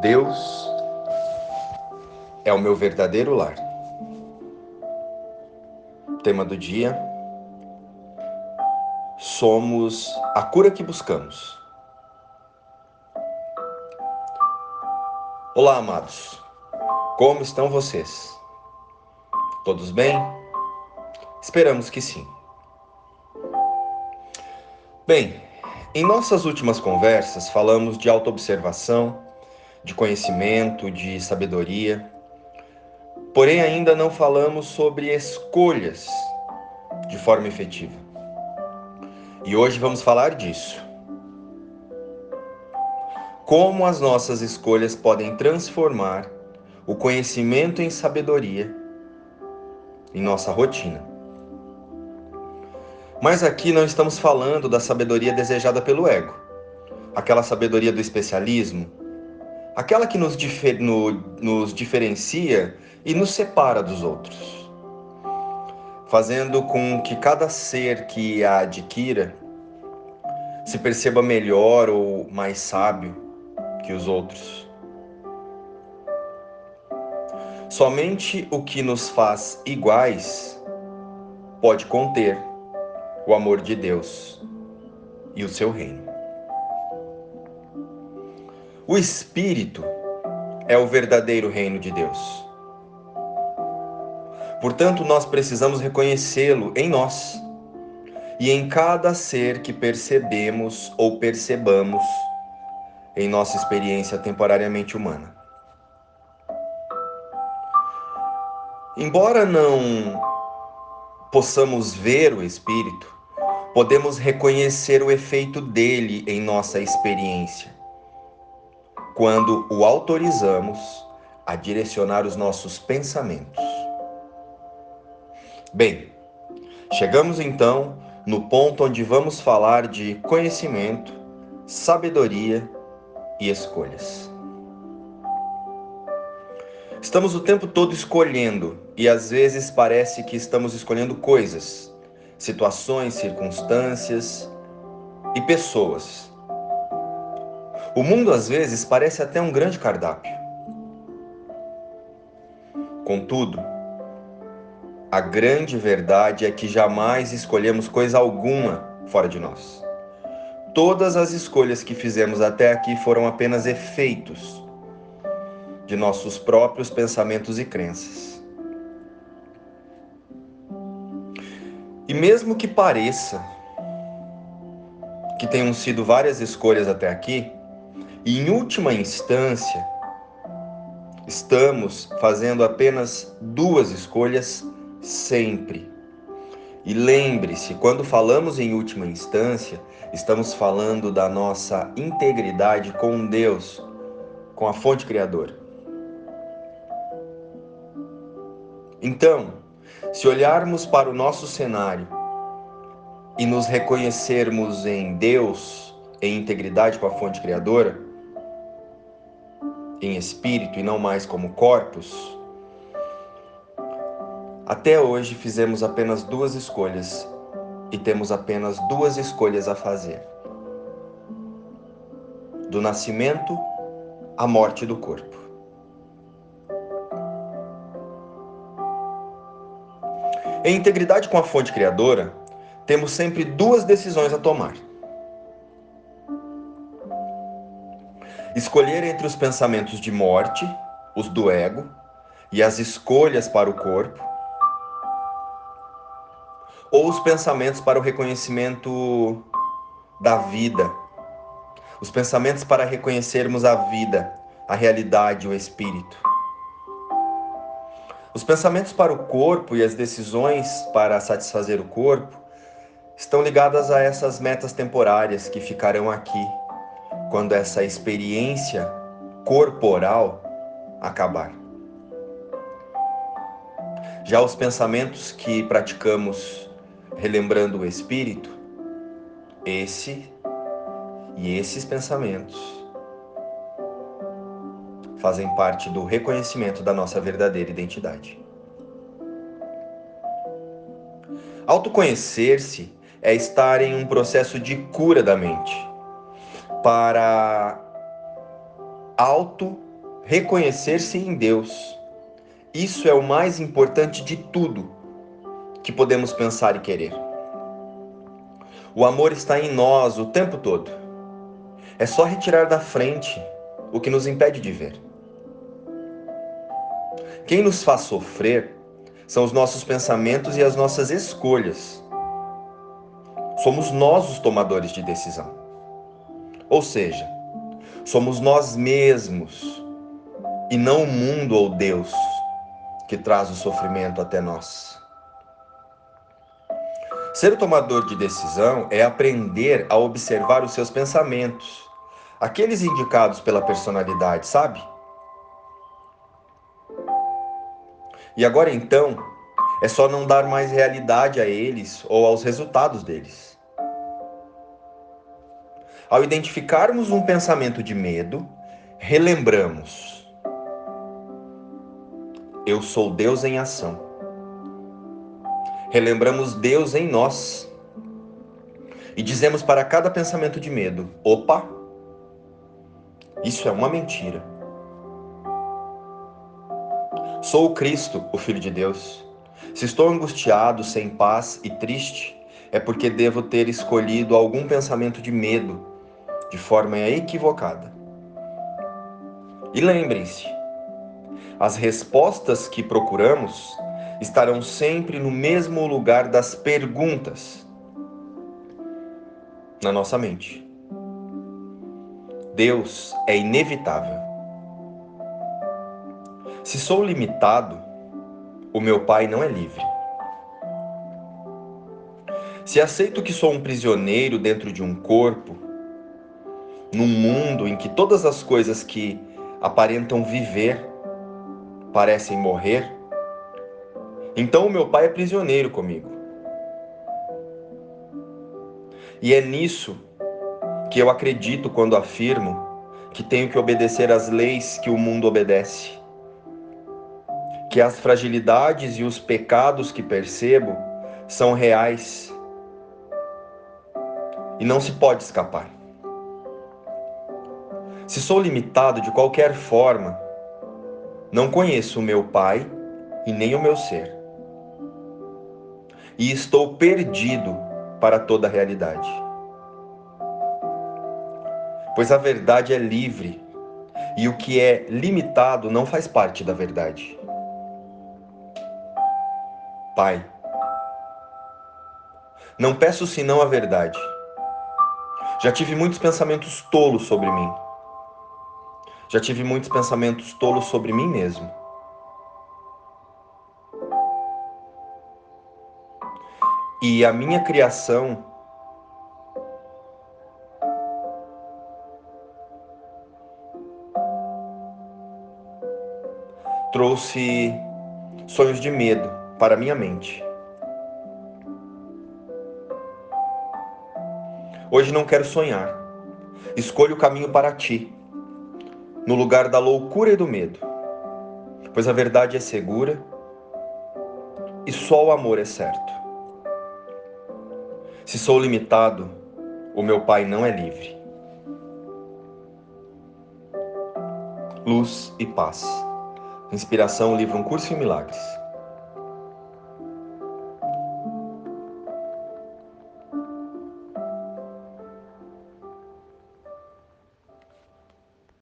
Deus é o meu verdadeiro lar. Tema do dia: Somos a cura que buscamos. Olá, amados. Como estão vocês? Todos bem? Esperamos que sim. Bem, em nossas últimas conversas falamos de autoobservação, de conhecimento, de sabedoria. Porém, ainda não falamos sobre escolhas de forma efetiva. E hoje vamos falar disso. Como as nossas escolhas podem transformar o conhecimento em sabedoria em nossa rotina. Mas aqui não estamos falando da sabedoria desejada pelo ego, aquela sabedoria do especialismo, aquela que nos, difer no, nos diferencia e nos separa dos outros, fazendo com que cada ser que a adquira se perceba melhor ou mais sábio que os outros. Somente o que nos faz iguais pode conter o amor de Deus e o seu reino. O Espírito é o verdadeiro reino de Deus. Portanto, nós precisamos reconhecê-lo em nós e em cada ser que percebemos ou percebamos em nossa experiência temporariamente humana. Embora não possamos ver o Espírito, podemos reconhecer o efeito dele em nossa experiência, quando o autorizamos a direcionar os nossos pensamentos. Bem, chegamos então no ponto onde vamos falar de conhecimento, sabedoria e escolhas. Estamos o tempo todo escolhendo e às vezes parece que estamos escolhendo coisas, situações, circunstâncias e pessoas. O mundo às vezes parece até um grande cardápio. Contudo, a grande verdade é que jamais escolhemos coisa alguma fora de nós. Todas as escolhas que fizemos até aqui foram apenas efeitos de nossos próprios pensamentos e crenças. E mesmo que pareça que tenham sido várias escolhas até aqui, e em última instância, estamos fazendo apenas duas escolhas sempre. E lembre-se, quando falamos em última instância, estamos falando da nossa integridade com Deus, com a fonte criadora. Então, se olharmos para o nosso cenário e nos reconhecermos em Deus, em integridade com a fonte criadora, em espírito e não mais como corpos, até hoje fizemos apenas duas escolhas e temos apenas duas escolhas a fazer: do nascimento à morte do corpo. Em integridade com a fonte criadora, temos sempre duas decisões a tomar. Escolher entre os pensamentos de morte, os do ego, e as escolhas para o corpo, ou os pensamentos para o reconhecimento da vida, os pensamentos para reconhecermos a vida, a realidade, o espírito. Os pensamentos para o corpo e as decisões para satisfazer o corpo estão ligadas a essas metas temporárias que ficarão aqui quando essa experiência corporal acabar. Já os pensamentos que praticamos relembrando o espírito, esse e esses pensamentos fazem parte do reconhecimento da nossa verdadeira identidade. Autoconhecer-se é estar em um processo de cura da mente para auto reconhecer-se em Deus. Isso é o mais importante de tudo que podemos pensar e querer. O amor está em nós o tempo todo. É só retirar da frente o que nos impede de ver. Quem nos faz sofrer são os nossos pensamentos e as nossas escolhas. Somos nós os tomadores de decisão. Ou seja, somos nós mesmos e não o mundo ou Deus que traz o sofrimento até nós. Ser tomador de decisão é aprender a observar os seus pensamentos, aqueles indicados pela personalidade, sabe? E agora então, é só não dar mais realidade a eles ou aos resultados deles. Ao identificarmos um pensamento de medo, relembramos: Eu sou Deus em ação. Relembramos Deus em nós. E dizemos para cada pensamento de medo: opa, isso é uma mentira. Sou o Cristo, o Filho de Deus. Se estou angustiado, sem paz e triste, é porque devo ter escolhido algum pensamento de medo de forma equivocada. E lembrem-se, as respostas que procuramos estarão sempre no mesmo lugar das perguntas na nossa mente. Deus é inevitável. Se sou limitado, o meu Pai não é livre. Se aceito que sou um prisioneiro dentro de um corpo, num mundo em que todas as coisas que aparentam viver parecem morrer, então o meu Pai é prisioneiro comigo. E é nisso que eu acredito quando afirmo que tenho que obedecer às leis que o mundo obedece que as fragilidades e os pecados que percebo são reais e não se pode escapar. Se sou limitado de qualquer forma, não conheço o meu Pai e nem o meu ser. E estou perdido para toda a realidade. Pois a verdade é livre e o que é limitado não faz parte da verdade. Pai. Não peço senão a verdade. Já tive muitos pensamentos tolos sobre mim. Já tive muitos pensamentos tolos sobre mim mesmo. E a minha criação trouxe sonhos de medo para minha mente. Hoje não quero sonhar. Escolho o caminho para ti, no lugar da loucura e do medo, pois a verdade é segura e só o amor é certo. Se sou limitado, o meu Pai não é livre. Luz e paz. Inspiração, livro Um Curso em Milagres.